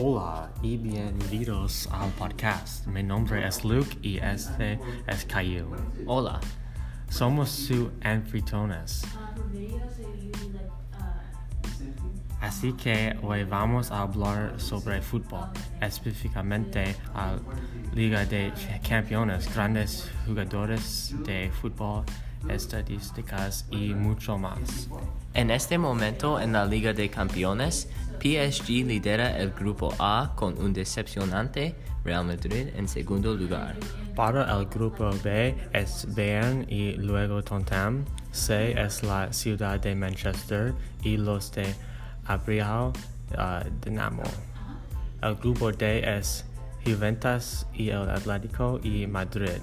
Hola y bienvenidos al podcast. Mi nombre es Luke y este es Caillou. Hola, Somos sus anfitriones. Así que hoy vamos a hablar sobre fútbol, específicamente a Liga de Campeones, grandes jugadores de fútbol, estadísticas y mucho más. en este momento en la Liga de Campeones, PSG lidera el grupo A con un decepcionante Real Madrid en segundo lugar. Para el grupo B es Bayern y luego Tottenham. C es la ciudad de Manchester y los de Abrial uh, Dinamo. El grupo D es Juventus y el Atlético y Madrid.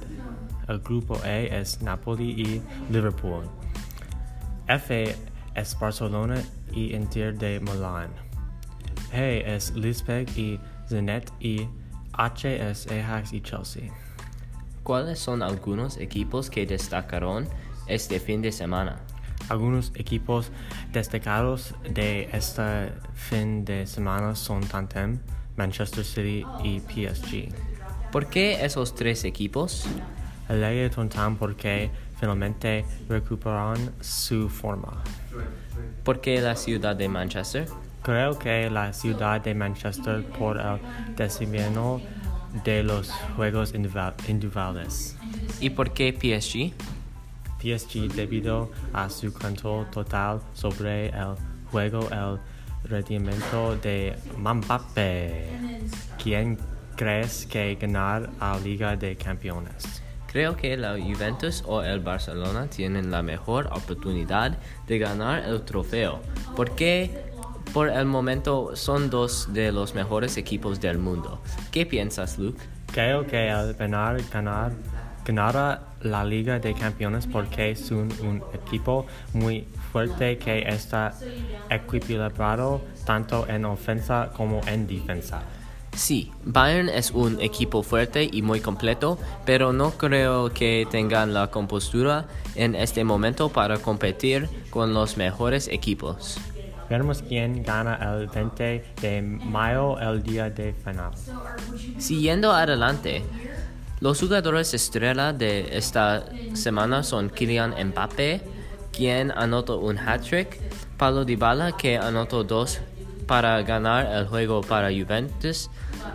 El grupo E es Napoli y Liverpool. F es Barcelona y Inter de Milán. G es Leipzig y Zenit y H es Ajax y Chelsea. ¿Cuáles son algunos equipos que destacaron este fin de semana? Algunos equipos destacados de este fin de semana son Tottenham, Manchester City y PSG. ¿Por qué esos tres equipos? Elegí Tottenham porque finalmente recuperaron su forma. ¿Por qué la ciudad de Manchester? Creo que la ciudad de Manchester por el desempeño de los juegos individu- individuales. ¿Y por qué PSG? PSG debido a su control total sobre el juego, el rendimiento de Mbappé. ¿Quién crees que ganar a Liga de Campeones? Creo que la Juventus o el Barcelona tienen la mejor oportunidad de ganar el trofeo, porque por el momento son dos de los mejores equipos del mundo. ¿Qué piensas, Luke? Creo que el ganar, ganar, ganará la Liga de Campeones porque son un equipo muy fuerte que está equilibrado tanto en ofensa como en defensa. Sí, Bayern es un equipo fuerte y muy completo, pero no creo que tengan la compostura en este momento para competir con los mejores equipos. Veremos quién gana el 20 de mayo, el día de final. Siguiendo adelante, los jugadores estrella de esta semana son Kylian Mbappé, quien anotó un hat-trick, Paulo Dybala, que anotó dos para ganar el juego para Juventus,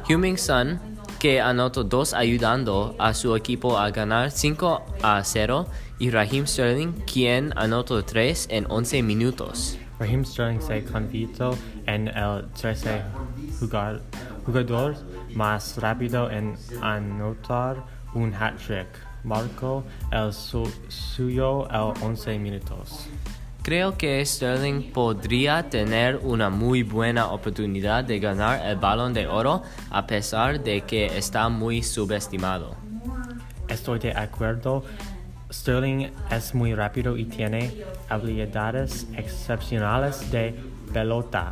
Heung-min Son, que anotó dos ayudando a su equipo a ganar 5 a 0, y Raheem Sterling, quien anotó 3 en 11 minutos. Raheem Sterling se convirtió en el 13 jugar- jugador más rápido en anotar un hat-trick. Marcó el su- suyo el 11 minutos. Creo que Sterling podría tener una muy buena oportunidad de ganar el balón de oro a pesar de que está muy subestimado. Estoy de acuerdo. Sterling es muy rápido y tiene habilidades excepcionales de pelota.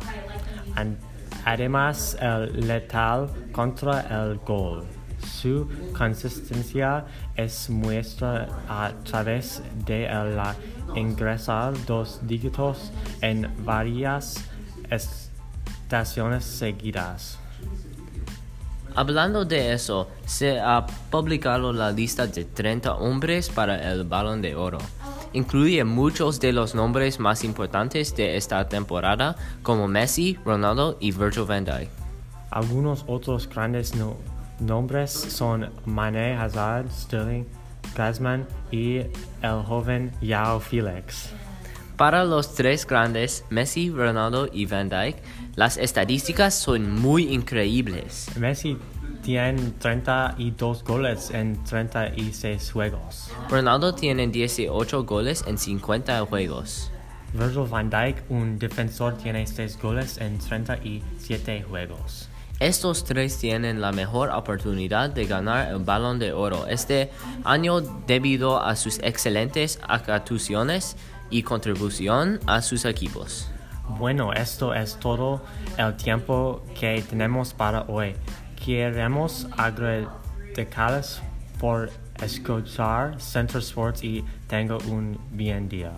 Además, el letal contra el gol. Su consistencia es muestra a través de la ingresar dos dígitos en varias estaciones seguidas. Hablando de eso, se ha publicado la lista de 30 hombres para el balón de oro. Incluye muchos de los nombres más importantes de esta temporada como Messi, Ronaldo y Virgil van Dijk. Algunos otros grandes no- nombres son Mané, Hazard, Sterling, Griezmann y el joven Yao Felix. Para los tres grandes, Messi, Ronaldo y Van Dijk, las estadísticas son muy increíbles. Messi tiene 32 goles en 36 juegos. Ronaldo tiene 18 goles en 50 juegos. Virgil van Dijk, un defensor, tiene 6 goles en 37 juegos. Estos tres tienen la mejor oportunidad de ganar el balón de oro este año debido a sus excelentes actuaciones y contribución a sus equipos. Bueno, esto es todo el tiempo que tenemos para hoy. Queremos agradecerles por escuchar Center Sports y tengo un bien día.